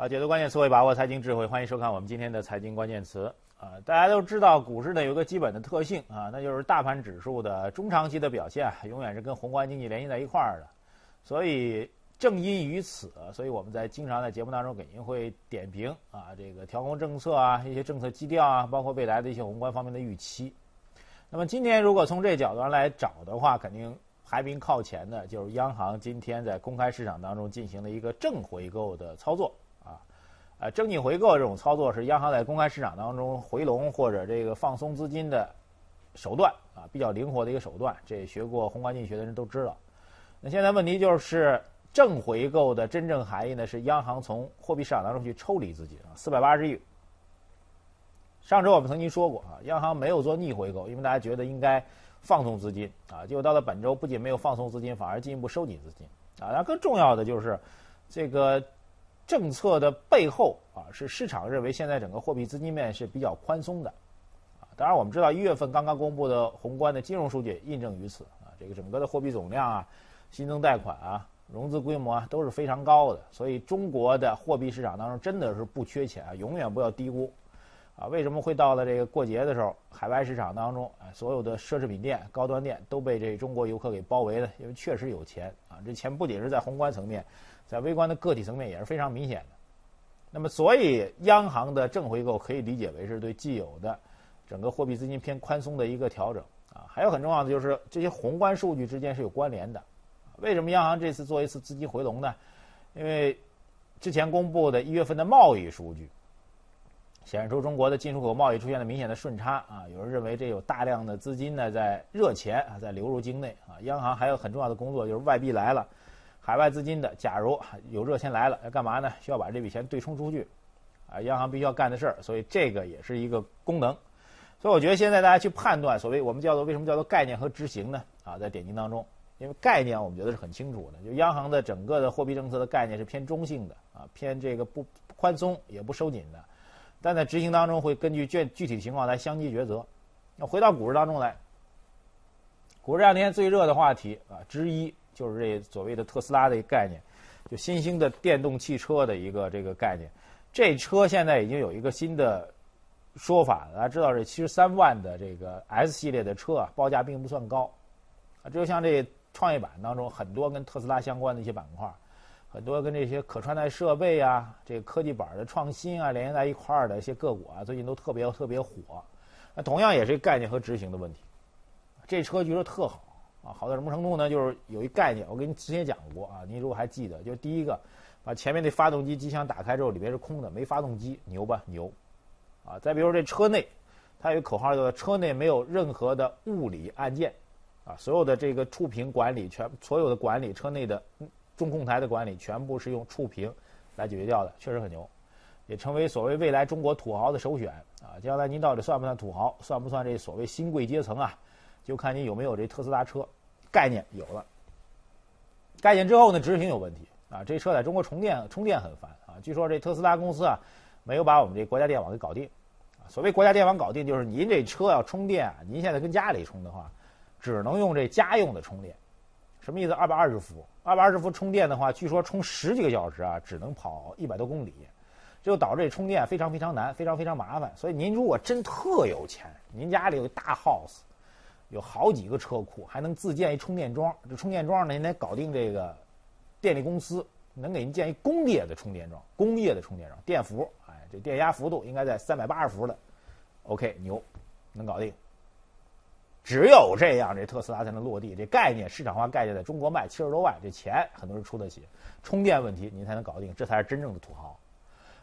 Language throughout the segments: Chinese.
啊，解读关键词汇，把握财经智慧，欢迎收看我们今天的财经关键词。啊，大家都知道股市呢有个基本的特性啊，那就是大盘指数的中长期的表现永远是跟宏观经济联系在一块儿的。所以正因于此，所以我们在经常在节目当中给您会点评啊，这个调控政策啊，一些政策基调啊，包括未来的一些宏观方面的预期。那么今天如果从这角度上来找的话，肯定排名靠前的就是央行今天在公开市场当中进行了一个正回购的操作。啊呃，正逆回购这种操作是央行在公开市场当中回笼或者这个放松资金的手段啊，比较灵活的一个手段。这学过宏观经济学的人都知道。那现在问题就是，正回购的真正含义呢，是央行从货币市场当中去抽离资金啊，四百八十亿。上周我们曾经说过啊，央行没有做逆回购，因为大家觉得应该放松资金啊，结果到了本周，不仅没有放松资金，反而进一步收紧资金啊。那更重要的就是这个。政策的背后啊，是市场认为现在整个货币资金面是比较宽松的，啊，当然我们知道一月份刚刚公布的宏观的金融数据印证于此啊，这个整个的货币总量啊、新增贷款啊、融资规模啊都是非常高的，所以中国的货币市场当中真的是不缺钱啊，永远不要低估，啊，为什么会到了这个过节的时候，海外市场当中啊，所有的奢侈品店、高端店都被这中国游客给包围了，因为确实有钱啊，这钱不仅是在宏观层面。在微观的个体层面也是非常明显的，那么所以央行的正回购可以理解为是对既有的整个货币资金偏宽松的一个调整啊。还有很重要的就是这些宏观数据之间是有关联的。为什么央行这次做一次资金回笼呢？因为之前公布的一月份的贸易数据显示出中国的进出口贸易出现了明显的顺差啊。有人认为这有大量的资金呢在热钱啊在流入境内啊。央行还有很重要的工作就是外币来了。海外资金的，假如有热钱来了，要干嘛呢？需要把这笔钱对冲出去，啊，央行必须要干的事儿，所以这个也是一个功能。所以我觉得现在大家去判断，所谓我们叫做为什么叫做概念和执行呢？啊，在点评当中，因为概念我们觉得是很清楚的，就央行的整个的货币政策的概念是偏中性的，啊，偏这个不宽松也不收紧的，但在执行当中会根据具具体情况来相继抉择。那回到股市当中来，股市这两天最热的话题啊之一。就是这所谓的特斯拉的一个概念，就新兴的电动汽车的一个这个概念。这车现在已经有一个新的说法，大家知道这七十三万的这个 S 系列的车啊，报价并不算高啊。就像这创业板当中很多跟特斯拉相关的一些板块，很多跟这些可穿戴设备啊、这个科技板的创新啊联系在一块的一些个股啊，最近都特别特别火。那同样也是概念和执行的问题。这车据说特好。啊，好到什么程度呢？就是有一概念，我跟您之前讲过啊，您如果还记得，就是第一个，把前面那发动机机箱打开之后，里面是空的，没发动机，牛吧牛，啊，再比如这车内，它有个口号叫做车内没有任何的物理按键，啊，所有的这个触屏管理全，所有的管理车内的中控台的管理全部是用触屏来解决掉的，确实很牛，也成为所谓未来中国土豪的首选啊，将来您到底算不算土豪，算不算这所谓新贵阶层啊？就看你有没有这特斯拉车，概念有了，概念之后呢，执行有问题啊。这车在中国充电充电很烦啊。据说这特斯拉公司啊，没有把我们这国家电网给搞定啊。所谓国家电网搞定，就是您这车要充电，您现在跟家里充的话，只能用这家用的充电。什么意思？二百二十伏，二百二十伏充电的话，据说充十几个小时啊，只能跑一百多公里，就导致这充电非常非常难，非常非常麻烦。所以您如果真特有钱，您家里有大 house。有好几个车库，还能自建一充电桩。这充电桩呢，您得搞定这个电力公司，能给您建一工业的充电桩，工业的充电桩，电伏，哎，这电压幅度应该在三百八十伏的，OK，牛，能搞定。只有这样，这特斯拉才能落地。这概念市场化概念在中国卖七十多万，这钱很多人出得起。充电问题您才能搞定，这才是真正的土豪。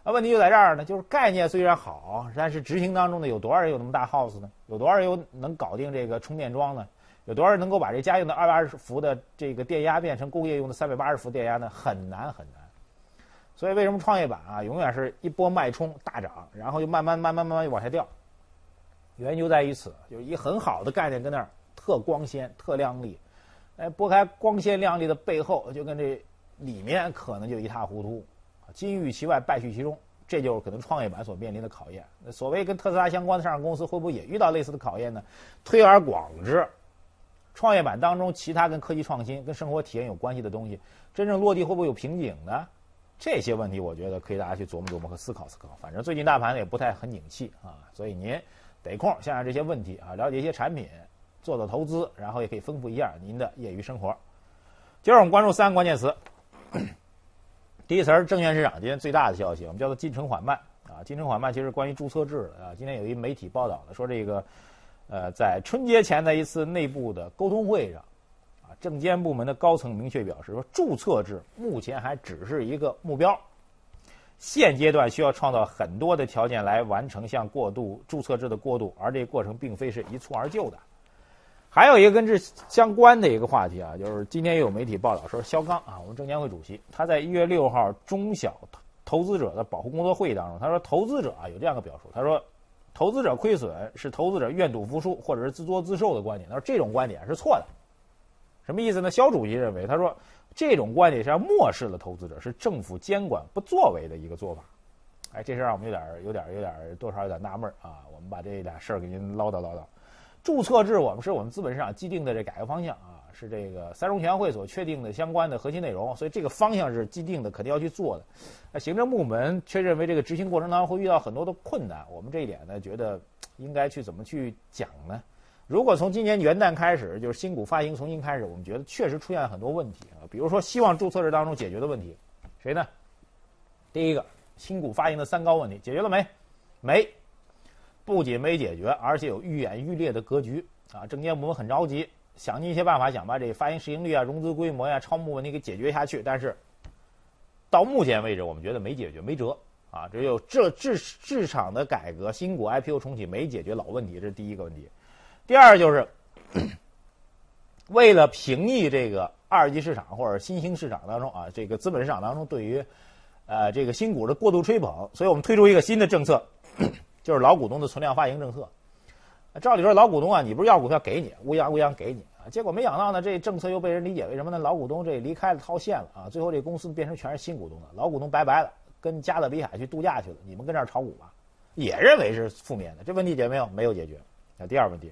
那问题就在这儿呢，就是概念虽然好，但是执行当中呢，有多少人有那么大 house 呢？有多少人有能搞定这个充电桩呢？有多少人能够把这家用的二百二十伏的这个电压变成工业用的三百八十伏电压呢？很难很难。所以为什么创业板啊，永远是一波脉冲大涨，然后又慢慢慢慢慢慢往下掉？原因就在于此，有一很好的概念跟那儿特光鲜、特亮丽，哎，拨开光鲜亮丽的背后，就跟这里面可能就一塌糊涂。金玉其外，败絮其中，这就是可能创业板所面临的考验。那所谓跟特斯拉相关的上市公司，会不会也遇到类似的考验呢？推而广之，创业板当中其他跟科技创新、跟生活体验有关系的东西，真正落地会不会有瓶颈呢？这些问题我觉得可以大家去琢磨琢磨和思考思考。反正最近大盘也不太很景气啊，所以您得空想想这些问题啊，了解一些产品，做做投资，然后也可以丰富一下您的业余生活。接着我们关注三个关键词。第一词儿，证券市场今天最大的消息，我们叫做进程缓慢啊。进程缓慢其实关于注册制的啊。今天有一媒体报道的说，这个呃，在春节前的一次内部的沟通会上。啊证监部门的高层明确表示说，注册制目前还只是一个目标，现阶段需要创造很多的条件来完成向过渡注册制的过渡，而这个过程并非是一蹴而就的。还有一个跟这相关的一个话题啊，就是今天有媒体报道说，肖钢啊，我们证监会主席，他在一月六号中小投资者的保护工作会议当中，他说，投资者啊有这样的表述，他说，投资者亏损是投资者愿赌服输或者是自作自受的观点，他说这种观点是错的。什么意思呢？肖主席认为，他说这种观点是要漠视了投资者，是政府监管不作为的一个做法。哎，这事让我们有点、有点、有点多少有点纳闷啊。我们把这俩事儿给您唠叨唠叨。注册制，我们是我们资本市场既定的这改革方向啊，是这个三中全会所确定的相关的核心内容，所以这个方向是既定的，肯定要去做的。那行政部门却认为这个执行过程当中会遇到很多的困难。我们这一点呢，觉得应该去怎么去讲呢？如果从今年元旦开始，就是新股发行重新开始，我们觉得确实出现了很多问题啊，比如说希望注册制当中解决的问题，谁呢？第一个，新股发行的三高问题解决了没？没，不仅没解决，而且有愈演愈烈的格局啊！证监部门很着急，想尽一切办法想把这发行市盈率啊、融资规模呀、超募问题给解决下去，但是到目前为止，我们觉得没解决，没辙啊！只有这市市场的改革，新股 IPO 重启没解决老问题，这是第一个问题。第二就是，为了平抑这个二级市场或者新兴市场当中啊，这个资本市场当中对于，呃，这个新股的过度吹捧，所以我们推出一个新的政策，就是老股东的存量发行政策。照理说，老股东啊，你不是要股票给你，乌泱乌泱给你啊，结果没想到呢，这政策又被人理解为什么呢？老股东这离开了套现了啊，最后这公司变成全是新股东了，老股东拜拜了，跟加勒比海去度假去了，你们跟这儿炒股吧，也认为是负面的。这问题解决没有？没有解决。那第二问题。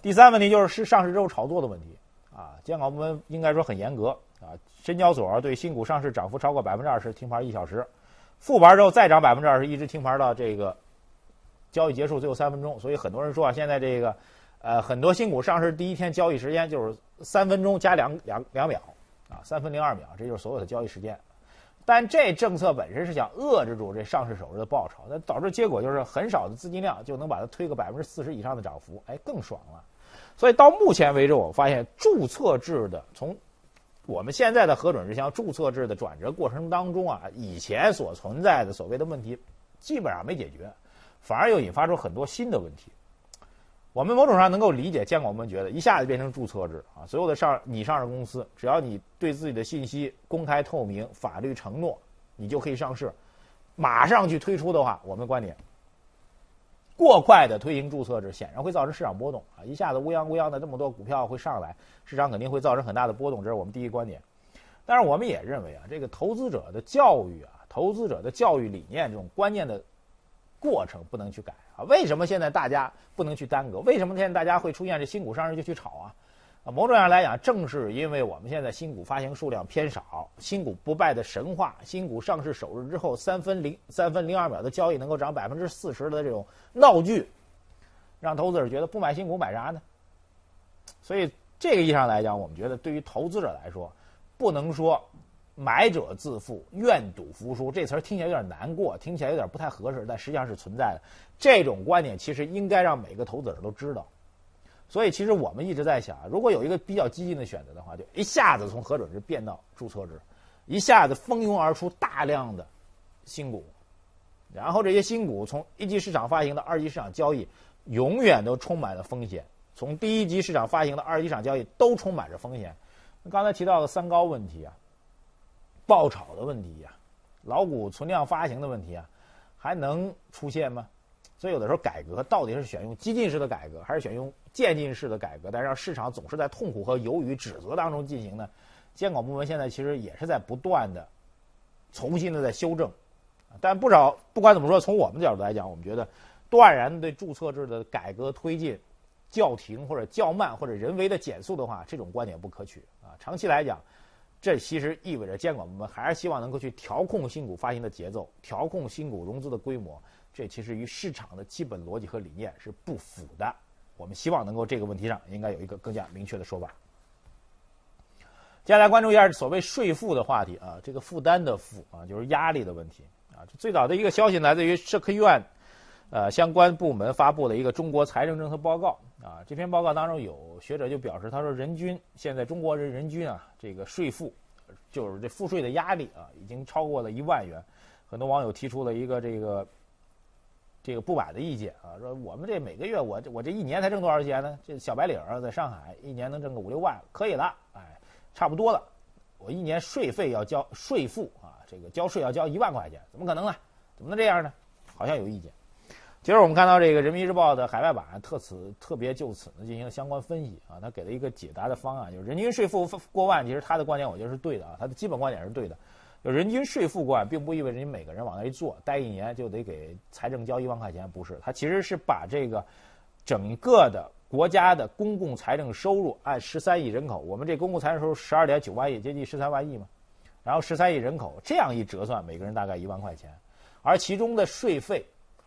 第三问题就是是上市之后炒作的问题，啊，监管部门应该说很严格啊。深交所对新股上市涨幅超过百分之二十停牌一小时，复牌之后再涨百分之二十，一直停牌到这个交易结束最后三分钟。所以很多人说啊，现在这个呃很多新股上市第一天交易时间就是三分钟加两两两秒啊，三分零二秒，这就是所有的交易时间。但这政策本身是想遏制住这上市首日的爆炒，那导致结果就是很少的资金量就能把它推个百分之四十以上的涨幅，哎，更爽了。所以到目前为止，我发现注册制的从我们现在的核准制向注册制的转折过程当中啊，以前所存在的所谓的问题基本上没解决，反而又引发出很多新的问题。我们某种上能够理解监管部门觉得一下子变成注册制啊，所有的上你上市公司，只要你对自己的信息公开透明、法律承诺，你就可以上市，马上去推出的话，我们的观点。过快的推行注册制，显然会造成市场波动啊！一下子乌泱乌泱的这么多股票会上来，市场肯定会造成很大的波动，这是我们第一观点。但是我们也认为啊，这个投资者的教育啊，投资者的教育理念这种观念的过程不能去改啊。为什么现在大家不能去耽搁？为什么现在大家会出现这新股上市就去炒啊？啊，某种上来讲，正是因为我们现在新股发行数量偏少，新股不败的神话，新股上市首日之后三分零三分零二秒的交易能够涨百分之四十的这种闹剧，让投资者觉得不买新股买啥呢？所以这个意义上来讲，我们觉得对于投资者来说，不能说买者自负、愿赌服输这词儿听起来有点难过，听起来有点不太合适，但实际上是存在的。这种观点其实应该让每个投资者都知道。所以，其实我们一直在想，如果有一个比较激进的选择的话，就一下子从核准制变到注册制，一下子蜂拥而出大量的新股，然后这些新股从一级市场发行到二级市场交易，永远都充满了风险。从第一级市场发行到二级市场交易都充满着风险。那刚才提到的三高问题啊，爆炒的问题呀，老股存量发行的问题啊，还能出现吗？所以有的时候改革到底是选用激进式的改革，还是选用渐进式的改革？但是让市场总是在痛苦和犹豫、指责当中进行呢？监管部门现在其实也是在不断的重新的在修正。但不少不管怎么说，从我们角度来讲，我们觉得断然对注册制的改革推进叫停或者较慢或者人为的减速的话，这种观点不可取啊。长期来讲，这其实意味着监管部门还是希望能够去调控新股发行的节奏，调控新股融资的规模。这其实与市场的基本逻辑和理念是不符的。我们希望能够这个问题上应该有一个更加明确的说法。接下来关注一下所谓税负的话题啊，这个负担的负啊，就是压力的问题啊。最早的一个消息来自于社科院，呃，相关部门发布了一个中国财政政策报告啊。这篇报告当中有学者就表示，他说人均现在中国人人均啊，这个税负就是这赋税的压力啊，已经超过了一万元。很多网友提出了一个这个这个不满的意见啊，说我们这每个月我我这一年才挣多少钱呢？这小白领啊，在上海一年能挣个五六万，可以了，哎。差不多了，我一年税费要交税负啊，这个交税要交一万块钱，怎么可能呢？怎么能这样呢？好像有意见。今儿我们看到这个人民日报的海外版特此特别就此呢进行了相关分析啊，他给了一个解答的方案，就是人均税负过万，其实他的观点我觉得是对的啊，他的基本观点是对的。就人均税负过万，并不意味着你每个人往那一坐，待一年就得给财政交一万块钱，不是，他其实是把这个整个的。国家的公共财政收入按十三亿人口，我们这公共财政收入十二点九万亿，接近十三万亿嘛。然后十三亿人口这样一折算，每个人大概一万块钱，而其中的税费，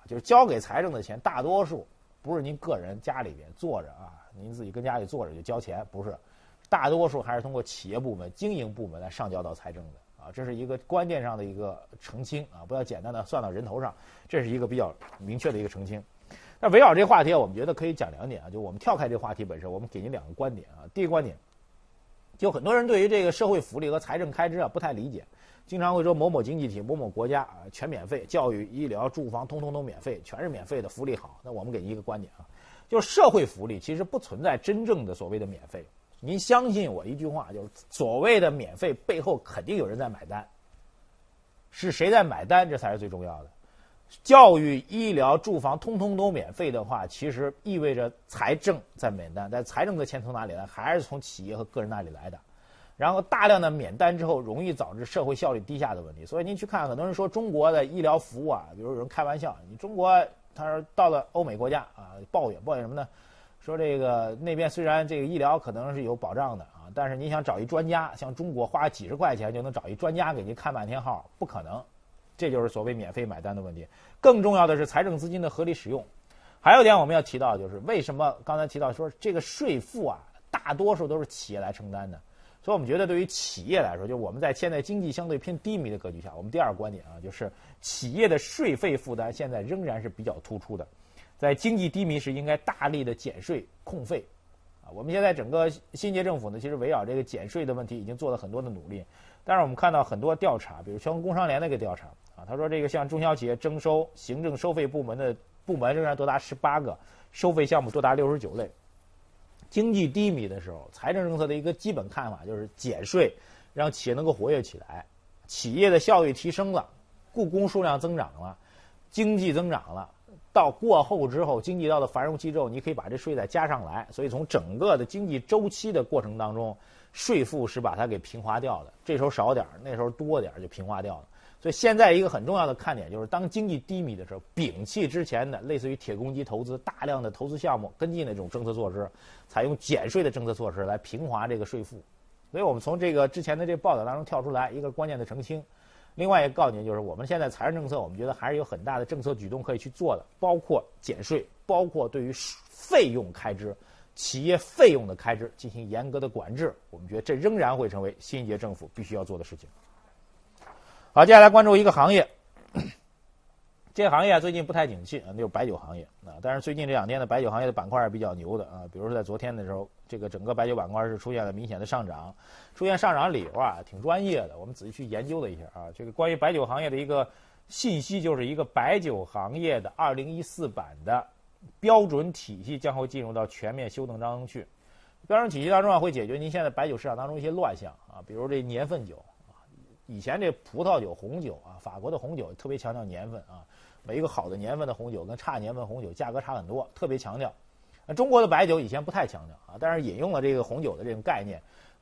就是交给财政的钱，大多数不是您个人家里边坐着啊，您自己跟家里坐着就交钱，不是，大多数还是通过企业部门、经营部门来上交到财政的啊，这是一个观念上的一个澄清啊，不要简单的算到人头上，这是一个比较明确的一个澄清。那围绕这个话题，我们觉得可以讲两点啊，就我们跳开这个话题本身，我们给您两个观点啊。第一个观点，就很多人对于这个社会福利和财政开支啊不太理解，经常会说某某经济体、某某国家啊全免费，教育、医疗、住房通通都免费，全是免费的福利好。那我们给您一个观点啊，就是社会福利其实不存在真正的所谓的免费。您相信我一句话，就是所谓的免费背后肯定有人在买单，是谁在买单，这才是最重要的。教育、医疗、住房通通都免费的话，其实意味着财政在免单。但财政的钱从哪里来？还是从企业和个人那里来的。然后大量的免单之后，容易导致社会效率低下的问题。所以您去看，很多人说中国的医疗服务啊，比如有人开玩笑，你中国他说到了欧美国家啊，抱怨抱怨什么呢？说这个那边虽然这个医疗可能是有保障的啊，但是你想找一专家，像中国花几十块钱就能找一专家给您看半天号，不可能。这就是所谓免费买单的问题。更重要的是财政资金的合理使用。还有一点我们要提到，就是为什么刚才提到说这个税负啊，大多数都是企业来承担的。所以我们觉得对于企业来说，就我们在现在经济相对偏低迷的格局下，我们第二个观点啊，就是企业的税费负担现在仍然是比较突出的。在经济低迷时，应该大力的减税控费。啊，我们现在整个新届政府呢，其实围绕这个减税的问题已经做了很多的努力。但是我们看到很多调查，比如全国工商联那个调查啊，他说这个向中小企业征收行政收费部门的部门仍然多达十八个，收费项目多达六十九类。经济低迷的时候，财政政策的一个基本看法就是减税，让企业能够活跃起来，企业的效率提升了，雇工数量增长了，经济增长了。到过后之后，经济到了繁荣期之后，你可以把这税再加上来，所以从整个的经济周期的过程当中。税负是把它给平滑掉的，这时候少点儿，那时候多点儿就平滑掉了。所以现在一个很重要的看点就是，当经济低迷的时候，摒弃之前的类似于铁公鸡投资大量的投资项目跟进的这种政策措施，采用减税的政策措施来平滑这个税负。所以我们从这个之前的这报道当中跳出来一个关键的澄清。另外一个告诉您就是，我们现在财政政策，我们觉得还是有很大的政策举动可以去做的，包括减税，包括对于费用开支。企业费用的开支进行严格的管制，我们觉得这仍然会成为新一届政府必须要做的事情。好，接下来关注一个行业，这个行业最近不太景气啊，就是白酒行业啊。但是最近这两天的，白酒行业的板块是比较牛的啊。比如说在昨天的时候，这个整个白酒板块是出现了明显的上涨，出现上涨理由啊，挺专业的。我们仔细去研究了一下啊，这个关于白酒行业的一个信息，就是一个白酒行业的二零一四版的。标准体系将会进入到全面修订当中去。标准体系当中啊，会解决您现在白酒市场当中一些乱象啊，比如这年份酒，以前这葡萄酒、红酒啊，法国的红酒特别强调年份啊，每一个好的年份的红酒跟差年份红酒价格差很多，特别强调。那中国的白酒以前不太强调啊，但是引用了这个红酒的这种概念，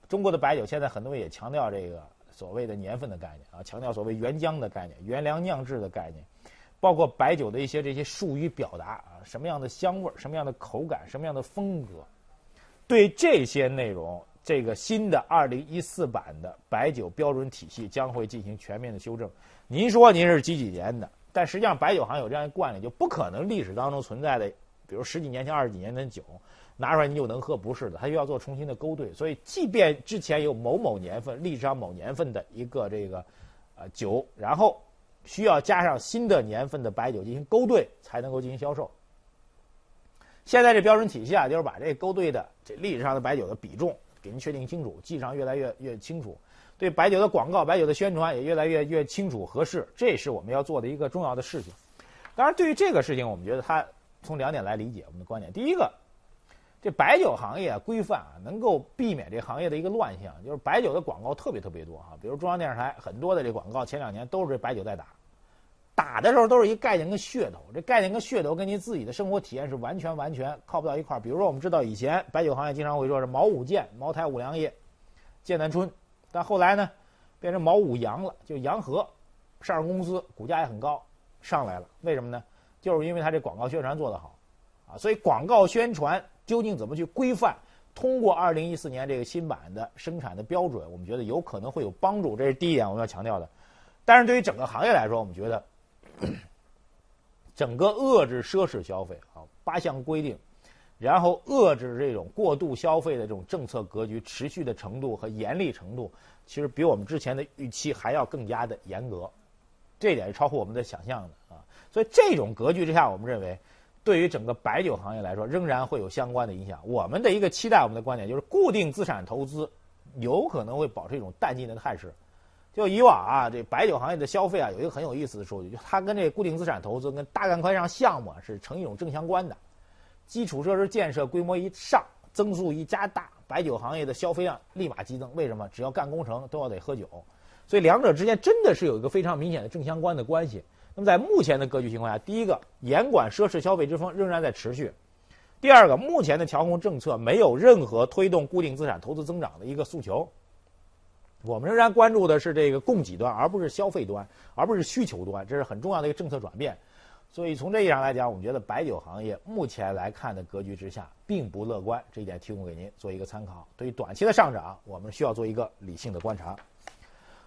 中国的白酒现在很多也强调这个所谓的年份的概念啊，强调所谓原浆的概念、原粮酿制的概念。包括白酒的一些这些术语表达啊，什么样的香味儿，什么样的口感，什么样的风格，对这些内容这个新的二零一四版的白酒标准体系将会进行全面的修正。您说您是几几年的？但实际上，白酒行有这样一惯例，就不可能历史当中存在的，比如十几年前、二十几年的酒拿出来你就能喝，不是的，它又要做重新的勾兑。所以，即便之前有某某年份历史上某年份的一个这个呃酒，然后需要加上新的年份的白酒进行勾兑，才能够进行销售。现在这标准体系啊，就是把这勾兑的这历史上的白酒的比重给您确定清楚，记上越来越越清楚。对白酒的广告、白酒的宣传也越来越越清楚合适，这是我们要做的一个重要的事情。当然，对于这个事情，我们觉得它从两点来理解我们的观点。第一个，这白酒行业规范啊，能够避免这行业的一个乱象，就是白酒的广告特别特别多哈。比如中央电视台很多的这广告，前两年都是这白酒在打，打的时候都是一概念跟噱头，这概念跟噱头跟您自己的生活体验是完全完全靠不到一块儿。比如说，我们知道以前白酒行业经常会说是茅五剑、茅台、五粮液、剑南春。但后来呢，变成茅五洋了，就洋河，上市公司股价也很高，上来了。为什么呢？就是因为它这广告宣传做得好，啊，所以广告宣传究竟怎么去规范？通过二零一四年这个新版的生产的标准，我们觉得有可能会有帮助。这是第一点我们要强调的。但是对于整个行业来说，我们觉得，整个遏制奢侈消费啊，八项规定。然后遏制这种过度消费的这种政策格局持续的程度和严厉程度，其实比我们之前的预期还要更加的严格，这一点是超乎我们的想象的啊。所以这种格局之下，我们认为对于整个白酒行业来说，仍然会有相关的影响。我们的一个期待，我们的观点就是，固定资产投资有可能会保持一种淡季的态势。就以往啊，这白酒行业的消费啊，有一个很有意思的数据，就它跟这固定资产投资跟大干快上项目是成一种正相关的。基础设施建设规模一上，增速一加大，白酒行业的消费量立马激增。为什么？只要干工程都要得喝酒，所以两者之间真的是有一个非常明显的正相关的关系。那么在目前的格局情况下，第一个，严管奢侈消费之风仍然在持续；第二个，目前的调控政策没有任何推动固定资产投资增长的一个诉求。我们仍然关注的是这个供给端，而不是消费端，而不是需求端，这是很重要的一个政策转变。所以从这意义上来讲，我们觉得白酒行业目前来看的格局之下并不乐观，这一点提供给您做一个参考。对于短期的上涨，我们需要做一个理性的观察。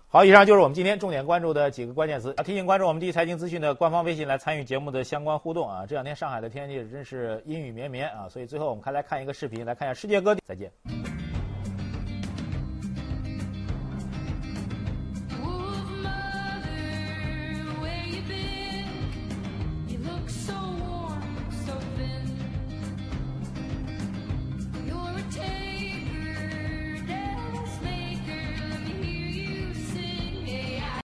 好，以上就是我们今天重点关注的几个关键词。提醒关注我们第一财经资讯的官方微信来参与节目的相关互动啊！这两天上海的天气真是阴雨绵绵啊，所以最后我们还来看一个视频，来看一下世界各地。再见。